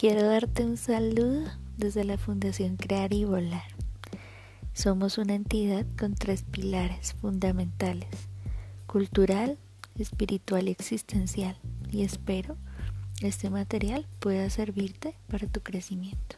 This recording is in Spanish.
Quiero darte un saludo desde la Fundación Crear y Volar. Somos una entidad con tres pilares fundamentales, cultural, espiritual y existencial, y espero este material pueda servirte para tu crecimiento.